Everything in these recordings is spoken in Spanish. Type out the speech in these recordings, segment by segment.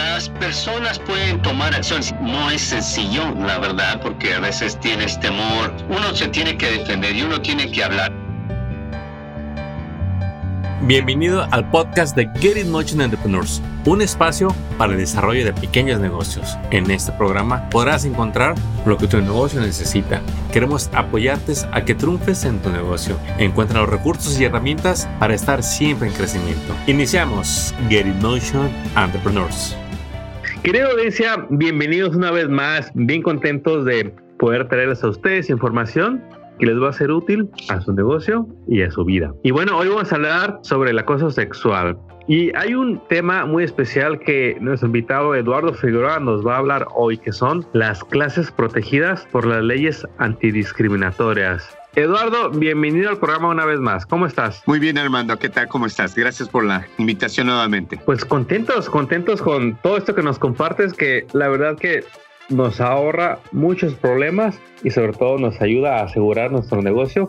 las personas pueden tomar acciones. No es sencillo, la verdad, porque a veces tienes temor. Uno se tiene que defender y uno tiene que hablar. Bienvenido al podcast de Get It Motion Entrepreneurs, un espacio para el desarrollo de pequeños negocios. En este programa podrás encontrar lo que tu negocio necesita. Queremos apoyarte a que triunfes en tu negocio. Encuentra los recursos y herramientas para estar siempre en crecimiento. Iniciamos Get It Motion Entrepreneurs. Querida audiencia, bienvenidos una vez más. Bien contentos de poder traerles a ustedes información que les va a ser útil a su negocio y a su vida. Y bueno, hoy vamos a hablar sobre el acoso sexual. Y hay un tema muy especial que nuestro invitado Eduardo Figueroa nos va a hablar hoy, que son las clases protegidas por las leyes antidiscriminatorias. Eduardo, bienvenido al programa una vez más. ¿Cómo estás? Muy bien, Armando. ¿Qué tal? ¿Cómo estás? Gracias por la invitación nuevamente. Pues contentos, contentos con todo esto que nos compartes, que la verdad que nos ahorra muchos problemas y sobre todo nos ayuda a asegurar nuestro negocio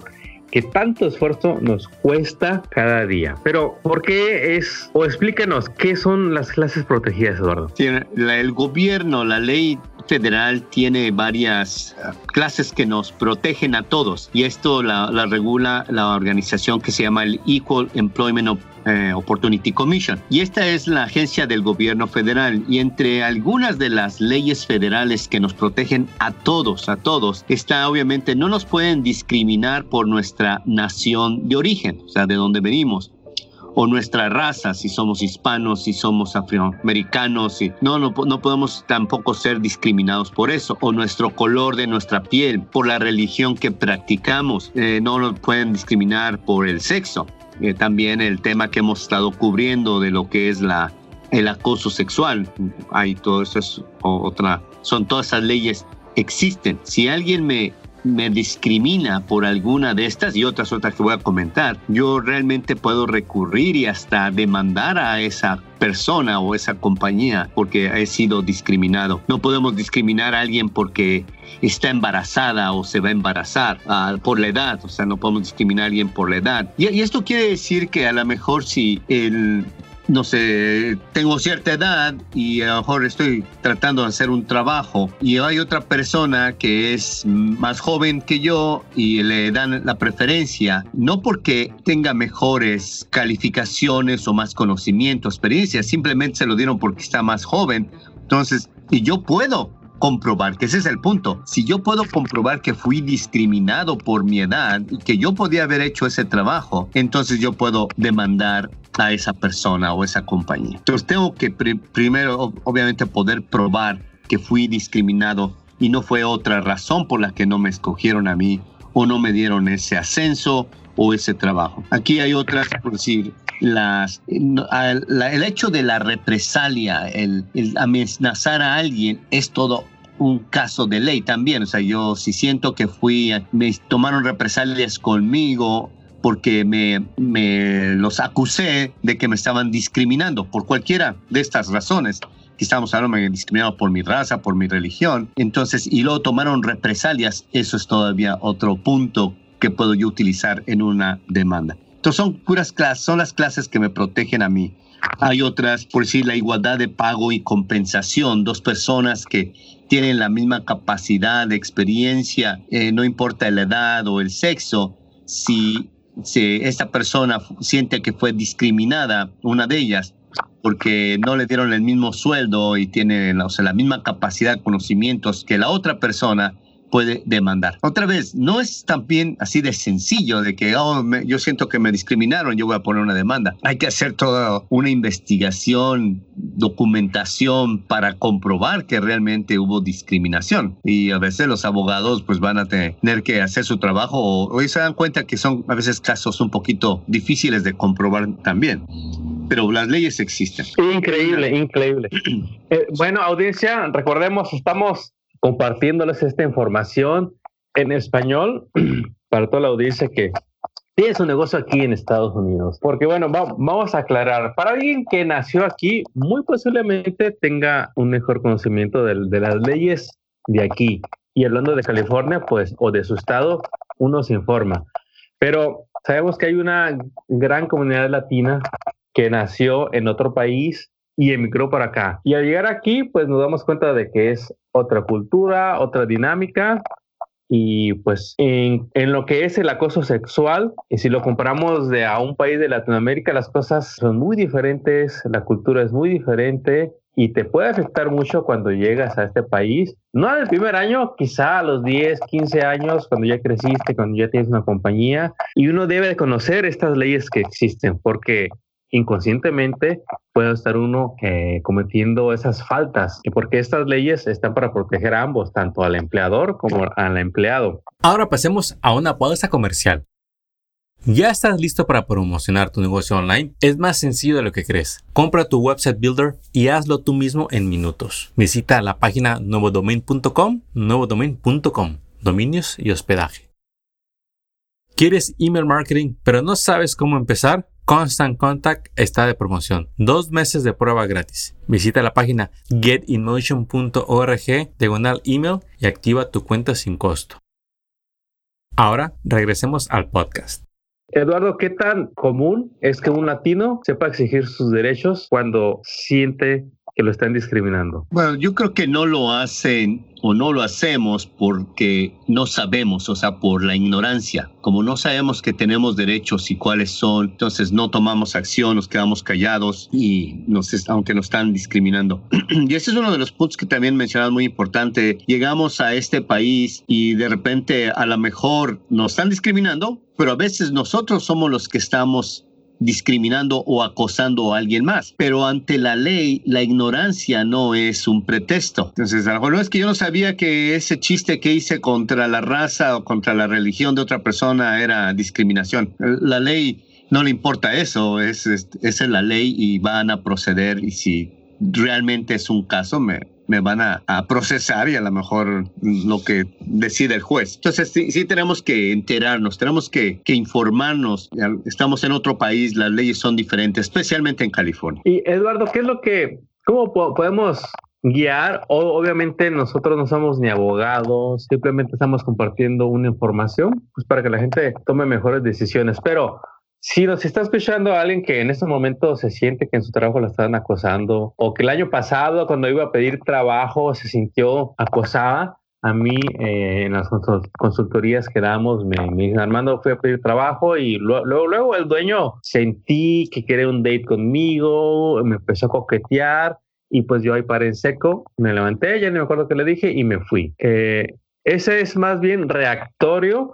que tanto esfuerzo nos cuesta cada día. Pero, ¿por qué es, o explíquenos, qué son las clases protegidas, Eduardo? el gobierno, la ley federal tiene varias eh, clases que nos protegen a todos y esto la, regula la organización que se llama el Equal Employment eh, Opportunity Commission. Y esta es la agencia del gobierno federal. Y entre algunas de las leyes federales que nos protegen a todos, a todos, está obviamente no nos pueden discriminar por nuestra nación de origen, o sea, de donde venimos o nuestra raza, si somos hispanos, si somos afroamericanos, y no, no, no podemos tampoco ser discriminados por eso, o nuestro color de nuestra piel, por la religión que practicamos, eh, no nos pueden discriminar por el sexo. Eh, también el tema que hemos estado cubriendo de lo que es la, el acoso sexual, hay todo eso es otra, son todas esas leyes existen. Si alguien me me discrimina por alguna de estas y otras otras que voy a comentar, yo realmente puedo recurrir y hasta demandar a esa persona o esa compañía porque he sido discriminado. No podemos discriminar a alguien porque está embarazada o se va a embarazar uh, por la edad, o sea, no podemos discriminar a alguien por la edad. Y, y esto quiere decir que a lo mejor si el no sé, tengo cierta edad y a lo mejor estoy tratando de hacer un trabajo y hay otra persona que es más joven que yo y le dan la preferencia, no porque tenga mejores calificaciones o más conocimiento, experiencia, simplemente se lo dieron porque está más joven. Entonces, y yo puedo comprobar, que ese es el punto. Si yo puedo comprobar que fui discriminado por mi edad y que yo podía haber hecho ese trabajo, entonces yo puedo demandar a esa persona o esa compañía. Entonces tengo que primero, obviamente, poder probar que fui discriminado y no fue otra razón por la que no me escogieron a mí o no me dieron ese ascenso o ese trabajo. Aquí hay otras, por decir, las, el hecho de la represalia, el amenazar a alguien es todo un caso de ley también. O sea, yo si siento que fui, me tomaron represalias conmigo porque me, me los acusé de que me estaban discriminando por cualquiera de estas razones que estamos hablando me discriminado por mi raza, por mi religión. Entonces, y luego tomaron represalias, eso es todavía otro punto que puedo yo utilizar en una demanda. Entonces, son puras clases, son las clases que me protegen a mí. Hay otras, por decir, la igualdad de pago y compensación, dos personas que tienen la misma capacidad de experiencia, eh, no importa la edad o el sexo, si si esta persona siente que fue discriminada, una de ellas, porque no le dieron el mismo sueldo y tiene o sea, la misma capacidad, conocimientos que la otra persona, puede demandar. Otra vez, no es también así de sencillo de que oh, yo siento que me discriminaron, yo voy a poner una demanda. Hay que hacer toda una investigación, documentación para comprobar que realmente hubo discriminación. Y a veces los abogados pues van a tener que hacer su trabajo o, hoy se dan cuenta que son a veces casos un poquito difíciles de comprobar también pero las leyes existen. Increíble, increíble. Eh, bueno, audiencia, recordemos, estamos compartiéndoles esta información en español para toda la audiencia que tiene su negocio aquí en Estados Unidos. Porque bueno, vamos a aclarar, para alguien que nació aquí, muy posiblemente tenga un mejor conocimiento de, de las leyes de aquí. Y hablando de California, pues, o de su estado, uno se informa. Pero sabemos que hay una gran comunidad latina que nació en otro país y emigró para acá. Y al llegar aquí, pues nos damos cuenta de que es otra cultura, otra dinámica. Y pues en, en lo que es el acoso sexual, y si lo comparamos de a un país de Latinoamérica, las cosas son muy diferentes, la cultura es muy diferente y te puede afectar mucho cuando llegas a este país. No al primer año, quizá a los 10, 15 años, cuando ya creciste, cuando ya tienes una compañía. Y uno debe de conocer estas leyes que existen, porque inconscientemente puede estar uno eh, cometiendo esas faltas, porque estas leyes están para proteger a ambos, tanto al empleador como al empleado. Ahora pasemos a una pausa comercial. ¿Ya estás listo para promocionar tu negocio online? Es más sencillo de lo que crees. Compra tu website builder y hazlo tú mismo en minutos. Visita la página nuevodomain.com, nuevodomain.com, dominios y hospedaje. ¿Quieres email marketing pero no sabes cómo empezar? Constant Contact está de promoción. Dos meses de prueba gratis. Visita la página getinmotion.org, diagonal email y activa tu cuenta sin costo. Ahora regresemos al podcast. Eduardo, ¿qué tan común es que un latino sepa exigir sus derechos cuando siente que lo están discriminando? Bueno, yo creo que no lo hacen o no lo hacemos porque no sabemos, o sea, por la ignorancia. Como no sabemos que tenemos derechos y cuáles son, entonces no tomamos acción, nos quedamos callados y nos, aunque nos están discriminando. y ese es uno de los puntos que también mencionas muy importante. Llegamos a este país y de repente a lo mejor nos están discriminando, pero a veces nosotros somos los que estamos discriminando o acosando a alguien más. Pero ante la ley, la ignorancia no es un pretexto. Entonces, a lo mejor no es que yo no sabía que ese chiste que hice contra la raza o contra la religión de otra persona era discriminación. La ley no le importa eso, es, es, es la ley y van a proceder y si realmente es un caso, me, me van a, procesar y a lo mejor lo que decide el juez. Entonces sí, tenemos que enterarnos, tenemos que, informarnos. Estamos en otro país, las leyes son diferentes, especialmente en California. Y Eduardo, ¿qué es lo que, cómo podemos guiar? Obviamente nosotros no somos ni abogados, simplemente estamos compartiendo una información pues para que la gente tome mejores decisiones, pero si nos está escuchando alguien que en este momento se siente que en su trabajo la están acosando o que el año pasado cuando iba a pedir trabajo se sintió acosada, a mí eh, en las consultorías que damos me, me dicen, Armando, fui a pedir trabajo y luego, luego, el dueño sentí que quería un date conmigo, me empezó a coquetear y pues yo ahí paré en seco, me levanté, ya no me acuerdo qué le dije y me fui. Eh, ese es más bien reactorio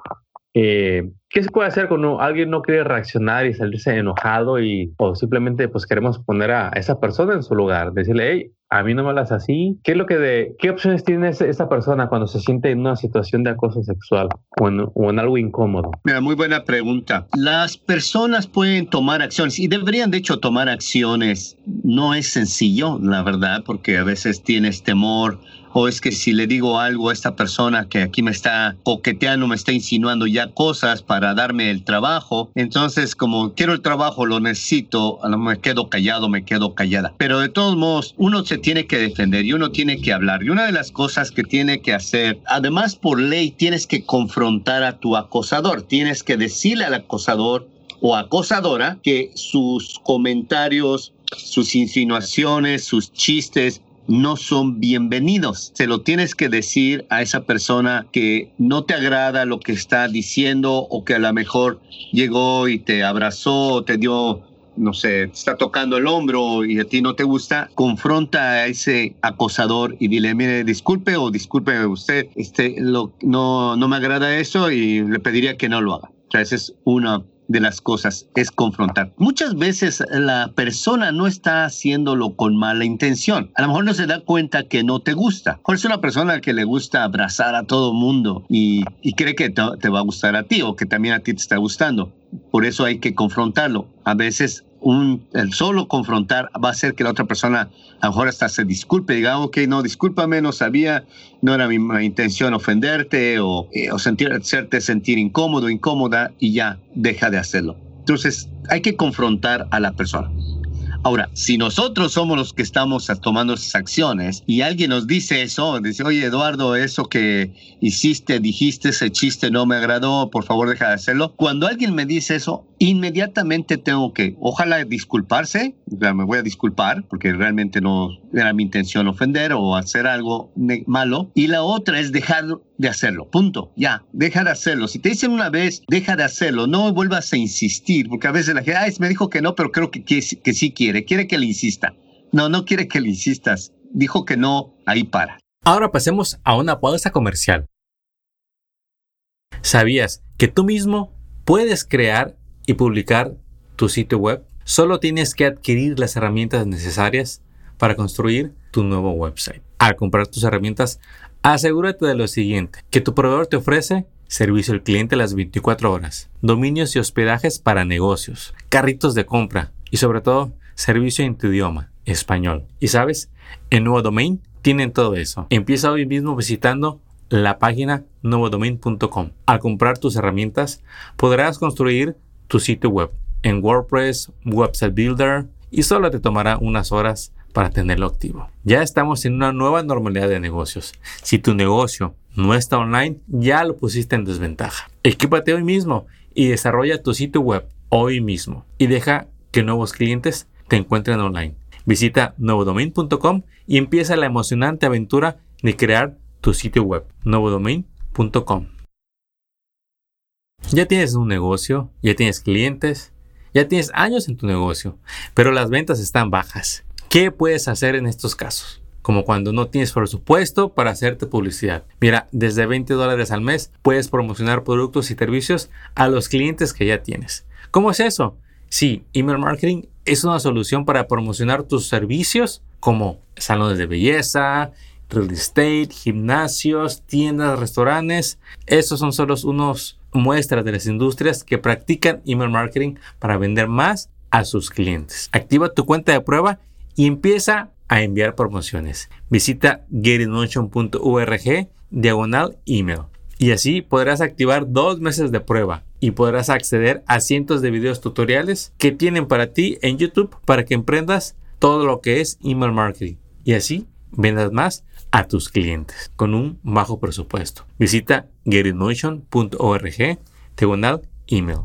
eh, ¿Qué se puede hacer cuando alguien no quiere reaccionar y salirse enojado y o simplemente pues queremos poner a esa persona en su lugar? Decirle, hey, a mí no me hablas así. ¿Qué es lo que de, qué opciones tiene esa persona cuando se siente en una situación de acoso sexual o en, o en algo incómodo? Mira, muy buena pregunta. Las personas pueden tomar acciones y deberían de hecho tomar acciones. No es sencillo, la verdad, porque a veces tienes temor o es que si le digo algo a esta persona que aquí me está coqueteando, me está insinuando ya cosas para darme el trabajo, entonces como quiero el trabajo, lo necesito, me quedo callado, me quedo callada. Pero de todos modos, uno se tiene que defender y uno tiene que hablar. Y una de las cosas que tiene que hacer, además por ley, tienes que confrontar a tu acosador, tienes que decirle al acosador o acosadora que sus comentarios, sus insinuaciones, sus chistes no son bienvenidos. Se lo tienes que decir a esa persona que no te agrada lo que está diciendo o que a lo mejor llegó y te abrazó, te dio no sé, está tocando el hombro y a ti no te gusta, confronta a ese acosador y dile, mire, disculpe o disculpe usted, este, no, no me agrada eso y le pediría que no lo haga. O sea, esa es una de las cosas es confrontar. Muchas veces la persona no está haciéndolo con mala intención. A lo mejor no se da cuenta que no te gusta. O es una persona que le gusta abrazar a todo mundo y, cree que te va a gustar a ti o que también a ti te está gustando. Por eso hay que confrontarlo. A veces el solo confrontar va a hacer que la otra persona a lo mejor hasta se disculpe, diga, ok, no, discúlpame, no sabía, no era mi, intención ofenderte o, eh, o sentir, hacerte sentir incómodo, incómoda y ya deja de hacerlo. Entonces hay que confrontar a la persona. Ahora, si nosotros somos los que estamos tomando esas acciones y alguien nos dice eso, dice, oye Eduardo, eso que hiciste, dijiste, ese chiste no me agradó, por favor deja de hacerlo. Cuando alguien me dice eso, inmediatamente tengo que, ojalá disculparse, me voy a disculpar porque realmente no era mi intención ofender o hacer algo malo. Y la otra es dejar de hacerlo, punto, ya, deja de hacerlo. Si te dicen una vez, deja de hacerlo, no vuelvas a insistir, porque a veces la gente, me dijo que no, pero creo que, que, que sí quiere, quiere que le insista. No, no quiere que le insistas, dijo que no, ahí para. Ahora pasemos a una pausa comercial. ¿Sabías que tú mismo puedes crear y publicar tu sitio web? Solo tienes que adquirir las herramientas necesarias para construir tu nuevo website. Al comprar tus herramientas, asegúrate de lo siguiente, que tu proveedor te ofrece servicio al cliente las 24 horas, dominios y hospedajes para negocios, carritos de compra y sobre todo servicio en tu idioma, español. Y sabes, en Nuevo Domain tienen todo eso. Empieza hoy mismo visitando la página nuevodomain.com. Al comprar tus herramientas, podrás construir tu sitio web en WordPress, Website Builder y solo te tomará unas horas para tenerlo activo. Ya estamos en una nueva normalidad de negocios. Si tu negocio no está online, ya lo pusiste en desventaja. Equípate hoy mismo y desarrolla tu sitio web hoy mismo y deja que nuevos clientes te encuentren online. Visita nuevodomain.com y empieza la emocionante aventura de crear tu sitio web, nuevodomain.com. Ya tienes un negocio, ya tienes clientes, ya tienes años en tu negocio, pero las ventas están bajas. ¿Qué puedes hacer en estos casos? Como cuando no tienes presupuesto para hacerte publicidad. Mira, desde 20 dólares al mes puedes promocionar productos y servicios a los clientes que ya tienes. ¿Cómo es eso? Sí, email marketing es una solución para promocionar tus servicios como salones de belleza, real estate, gimnasios, tiendas, restaurantes. Esos son solo unos muestras de las industrias que practican email marketing para vender más a sus clientes. Activa tu cuenta de prueba y empieza a enviar promociones. Visita getinmotion.org diagonal email. Y así podrás activar dos meses de prueba y podrás acceder a cientos de videos tutoriales que tienen para ti en YouTube para que emprendas todo lo que es email marketing. Y así vendas más a tus clientes con un bajo presupuesto. Visita getinmotion.org diagonal email.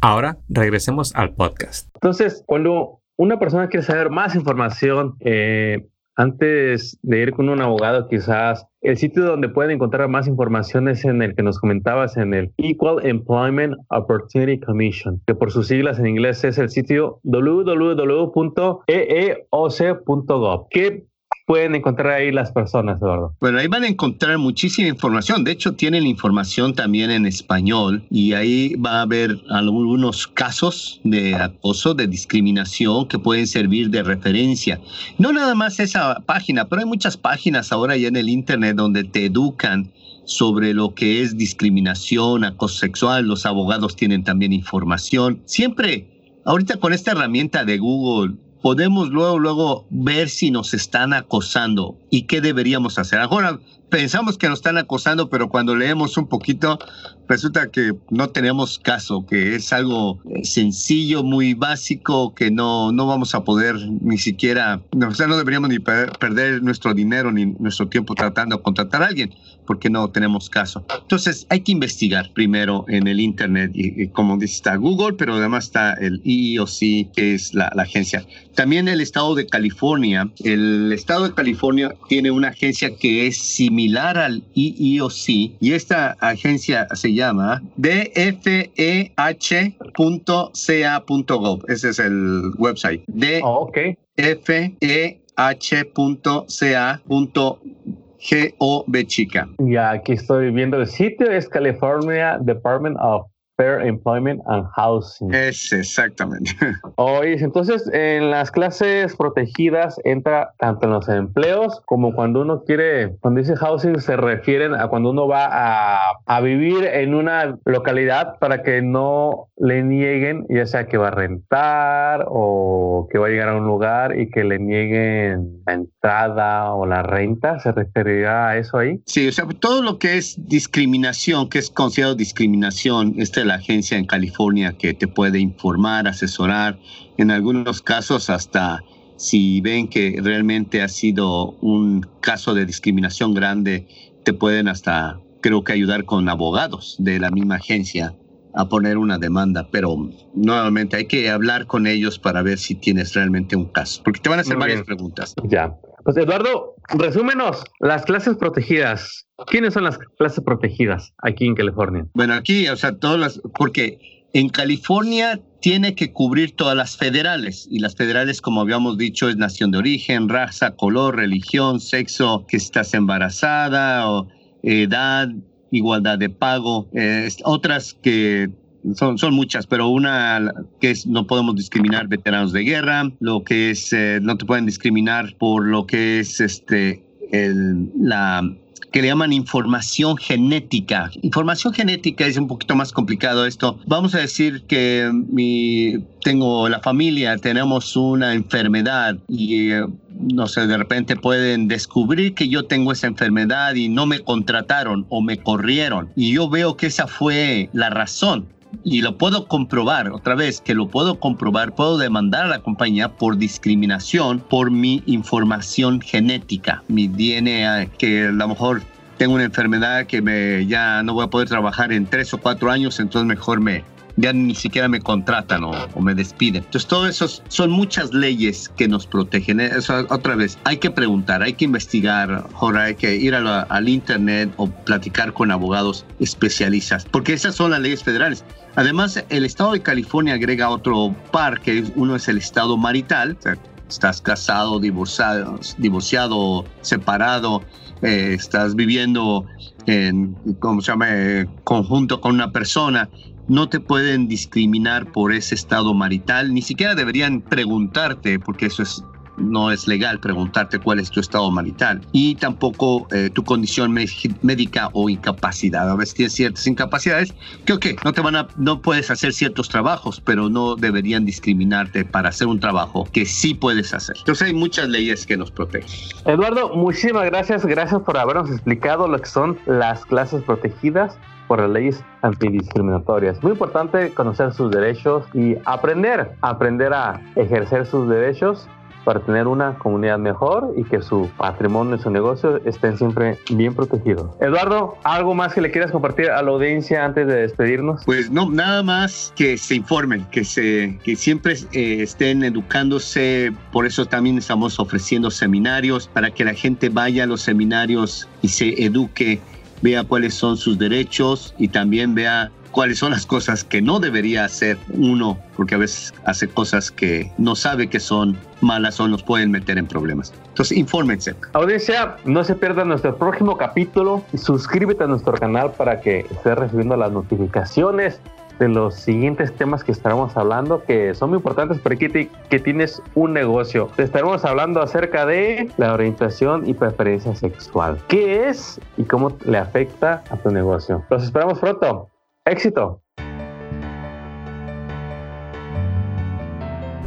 Ahora regresemos al podcast. Entonces, cuando una persona quiere saber más información, eh, antes de ir con un abogado, quizás el sitio donde pueden encontrar más información es en el que nos comentabas, en el Equal Employment Opportunity Commission, que por sus siglas en inglés es el sitio www.eeoc.gov. ¿Qué pueden encontrar ahí las personas, Eduardo? Bueno, ahí van a encontrar muchísima información. De hecho, tienen información también en español y ahí va a haber algunos casos de acoso, de discriminación que pueden servir de referencia. No nada más esa página, pero hay muchas páginas ahora ya en el Internet donde te educan sobre lo que es discriminación, acoso sexual. Los abogados tienen también información. Siempre, ahorita con esta herramienta de Google, podemos luego, luego ver si nos están acosando y qué deberíamos hacer. Ahora pensamos que nos están acosando, pero cuando leemos un poquito, resulta que no tenemos caso, que es algo sencillo, muy básico, que no, no vamos a poder ni siquiera, o sea, no deberíamos ni perder nuestro dinero ni nuestro tiempo tratando de contratar a alguien porque no tenemos caso. Entonces hay que investigar primero en el Internet y, como dice está Google, pero además está el EEOC, que es la, agencia. También el estado de California. El estado de California tiene una agencia que es similar al EEOC y esta agencia se llama dfeh.ca.gov. Ese es el website. dfeh.ca.gov G-O-B chica. Ya, aquí estoy viendo el sitio, es California Department of Fair Employment and Housing. Es exactamente. Oye, entonces en las clases protegidas entra tanto en los empleos como cuando uno quiere, cuando dice housing se refieren a cuando uno va a, a vivir en una localidad para que no le nieguen, ya sea que va a rentar o que va a llegar a un lugar y que le nieguen la entrada o la renta, ¿se referirá a eso ahí? Sí, o sea, todo lo que es discriminación, que es considerado discriminación, este la agencia en California que te puede informar, asesorar, en algunos casos hasta si ven que realmente ha sido un caso de discriminación grande, te pueden hasta, creo que ayudar con abogados de la misma agencia a poner una demanda, pero nuevamente hay que hablar con ellos para ver si tienes realmente un caso, porque te van a hacer varias preguntas. Ya. Pues Eduardo, resúmenos las clases protegidas. ¿Quiénes son las clases protegidas aquí en California? Bueno, aquí, o sea, todas las, porque en California tiene que cubrir todas las federales y las federales, como habíamos dicho, es nación de origen, raza, color, religión, sexo, que estás embarazada o edad, igualdad de pago, eh, otras que son, son muchas, pero una que es no podemos discriminar veteranos de guerra, lo que es eh, no te pueden discriminar por lo que es este el, la que le llaman información genética. Información genética es un poquito más complicado esto. Vamos a decir que mi, tengo la familia, tenemos una enfermedad y eh, no sé, de repente pueden descubrir que yo tengo esa enfermedad y no me contrataron o me corrieron. Y yo veo que esa fue la razón y lo puedo comprobar, otra vez, que lo puedo comprobar, puedo demandar a la compañía por discriminación por mi información genética, mi DNA, que a lo mejor tengo una enfermedad que me, ya no voy a poder trabajar en tres o cuatro años, entonces mejor me, ya ni siquiera me contratan o, me despiden. Entonces, todo eso son muchas leyes que nos protegen. Eso, otra vez, hay que preguntar, hay que investigar, ahora hay que ir al internet o platicar con abogados especialistas, porque esas son las leyes federales. Además, el estado de California agrega otro par, que uno es el estado marital, estás casado, divorciado, divorciado separado, eh, estás viviendo en, ¿cómo se llama?, eh, conjunto con una persona no te pueden discriminar por ese estado marital, ni siquiera deberían preguntarte, porque eso es no es legal preguntarte cuál es tu estado marital y tampoco eh, tu condición médica o incapacidad. A veces tienes ciertas incapacidades que, ok, no te van a, no puedes hacer ciertos trabajos, pero no deberían discriminarte para hacer un trabajo que sí puedes hacer. Entonces hay muchas leyes que nos protegen. Eduardo, muchísimas gracias. Gracias por habernos explicado lo que son las clases protegidas por las leyes antidiscriminatorias. Muy importante conocer sus derechos y aprender, aprender a ejercer sus derechos para tener una comunidad mejor y que su patrimonio y su negocio estén siempre bien protegidos. Eduardo, ¿algo más que le quieras compartir a la audiencia antes de despedirnos? Pues no, nada más que se informen, que, se, que siempre eh, estén educándose, por eso también estamos ofreciendo seminarios para que la gente vaya a los seminarios y se eduque vea cuáles son sus derechos y también vea cuáles son las cosas que no debería hacer uno, porque a veces hace cosas que no sabe que son malas o nos pueden meter en problemas. Entonces, infórmense. Audiencia, no se pierda nuestro próximo capítulo suscríbete a nuestro canal para que estés recibiendo las notificaciones de los siguientes temas que estaremos hablando que son muy importantes para que, tienes un negocio. Te estaremos hablando acerca de la orientación y preferencia sexual. ¿Qué es y cómo le afecta a tu negocio? Los esperamos pronto. Éxito.